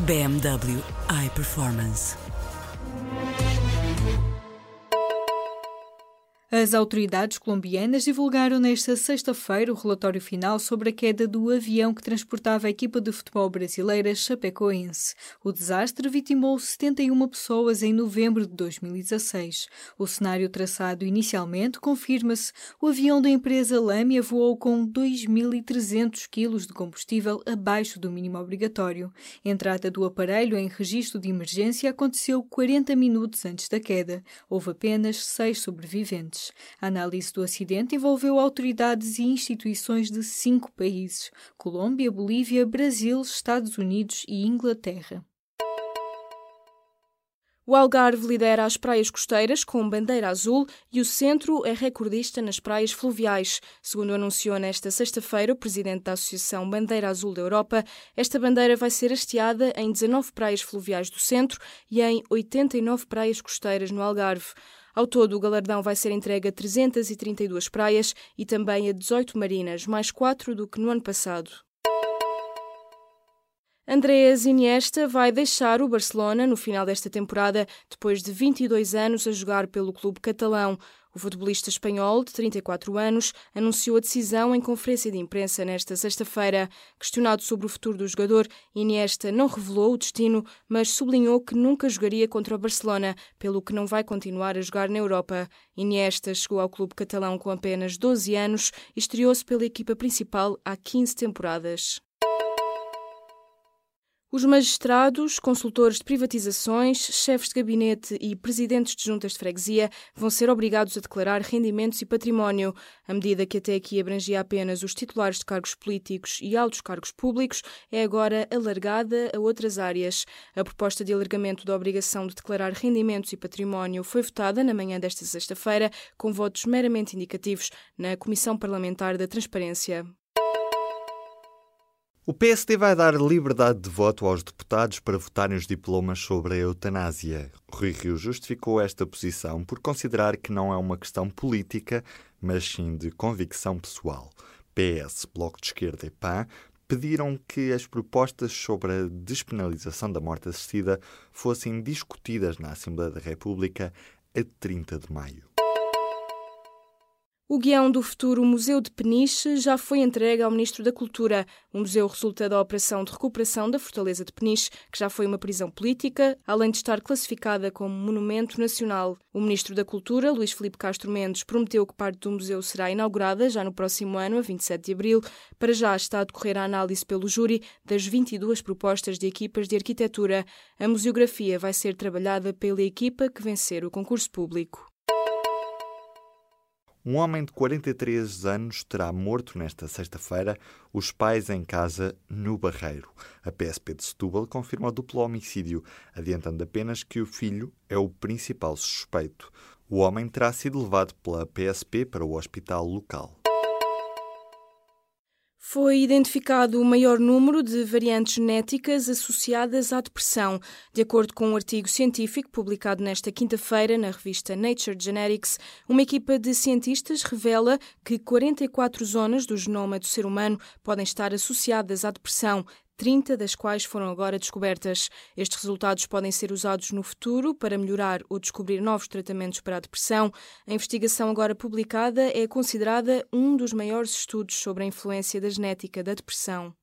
BMW iPerformance. As autoridades colombianas divulgaram nesta sexta-feira o relatório final sobre a queda do avião que transportava a equipa de futebol brasileira Chapecoense. O desastre vitimou 71 pessoas em novembro de 2016. O cenário traçado inicialmente confirma-se. O avião da empresa Lâmia voou com 2.300 quilos de combustível abaixo do mínimo obrigatório. A entrada do aparelho em registro de emergência aconteceu 40 minutos antes da queda. Houve apenas seis sobreviventes. A análise do acidente envolveu autoridades e instituições de cinco países: Colômbia, Bolívia, Brasil, Estados Unidos e Inglaterra. O Algarve lidera as praias costeiras com bandeira azul e o centro é recordista nas praias fluviais. Segundo anunciou nesta sexta-feira o presidente da Associação Bandeira Azul da Europa, esta bandeira vai ser hasteada em 19 praias fluviais do centro e em 89 praias costeiras no Algarve. Ao todo, o galardão vai ser entregue a 332 praias e também a 18 marinas, mais 4 do que no ano passado. Andreas Iniesta vai deixar o Barcelona no final desta temporada, depois de 22 anos a jogar pelo clube catalão. O futebolista espanhol, de 34 anos, anunciou a decisão em conferência de imprensa nesta sexta-feira. Questionado sobre o futuro do jogador, Iniesta não revelou o destino, mas sublinhou que nunca jogaria contra o Barcelona, pelo que não vai continuar a jogar na Europa. Iniesta chegou ao clube catalão com apenas 12 anos e estreou-se pela equipa principal há 15 temporadas. Os magistrados, consultores de privatizações, chefes de gabinete e presidentes de juntas de freguesia vão ser obrigados a declarar rendimentos e património. A medida que até aqui abrangia apenas os titulares de cargos políticos e altos cargos públicos é agora alargada a outras áreas. A proposta de alargamento da obrigação de declarar rendimentos e património foi votada na manhã desta sexta-feira com votos meramente indicativos na Comissão Parlamentar da Transparência. O PSD vai dar liberdade de voto aos deputados para votarem os diplomas sobre a eutanásia. Rui Rio justificou esta posição por considerar que não é uma questão política, mas sim de convicção pessoal. PS, Bloco de Esquerda e PAN pediram que as propostas sobre a despenalização da morte assistida fossem discutidas na Assembleia da República a 30 de maio. O guião do futuro Museu de Peniche já foi entregue ao Ministro da Cultura. O museu resulta da Operação de Recuperação da Fortaleza de Peniche, que já foi uma prisão política, além de estar classificada como Monumento Nacional. O Ministro da Cultura, Luís Filipe Castro Mendes, prometeu que parte do museu será inaugurada já no próximo ano, a 27 de abril. Para já está a decorrer a análise pelo júri das 22 propostas de equipas de arquitetura. A museografia vai ser trabalhada pela equipa que vencer o concurso público. Um homem de 43 anos terá morto nesta sexta-feira os pais em casa no Barreiro. A PSP de Setúbal confirma o duplo homicídio, adiantando apenas que o filho é o principal suspeito. O homem terá sido levado pela PSP para o hospital local. Foi identificado o maior número de variantes genéticas associadas à depressão. De acordo com um artigo científico publicado nesta quinta-feira na revista Nature Genetics, uma equipa de cientistas revela que 44 zonas do genoma do ser humano podem estar associadas à depressão, 30 das quais foram agora descobertas. Estes resultados podem ser usados no futuro para melhorar ou descobrir novos tratamentos para a depressão. A investigação agora publicada é considerada um dos maiores estudos sobre a influência da genética da depressão.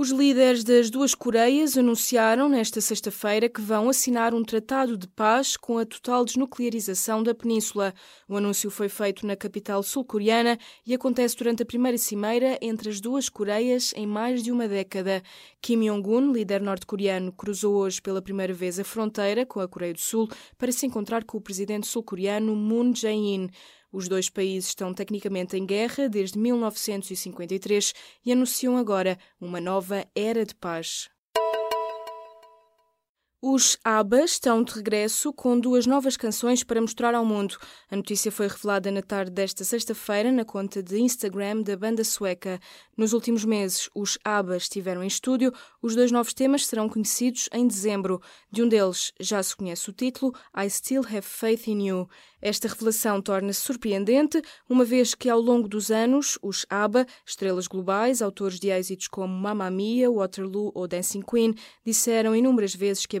Os líderes das duas Coreias anunciaram nesta sexta-feira que vão assinar um tratado de paz com a total desnuclearização da península. O anúncio foi feito na capital sul-coreana e acontece durante a primeira cimeira entre as duas Coreias em mais de uma década. Kim Jong-un, líder norte-coreano, cruzou hoje pela primeira vez a fronteira com a Coreia do Sul para se encontrar com o presidente sul-coreano Moon Jae-in. Os dois países estão tecnicamente em guerra desde 1953 e anunciam agora uma nova era de paz. Os ABBA estão de regresso com duas novas canções para mostrar ao mundo. A notícia foi revelada na tarde desta sexta-feira na conta de Instagram da banda sueca. Nos últimos meses, os ABBA estiveram em estúdio. Os dois novos temas serão conhecidos em dezembro. De um deles já se conhece o título I Still Have Faith in You. Esta revelação torna-se surpreendente, uma vez que ao longo dos anos, os ABBA, estrelas globais, autores de êxitos como Mamma Mia, Waterloo ou Dancing Queen, disseram inúmeras vezes que a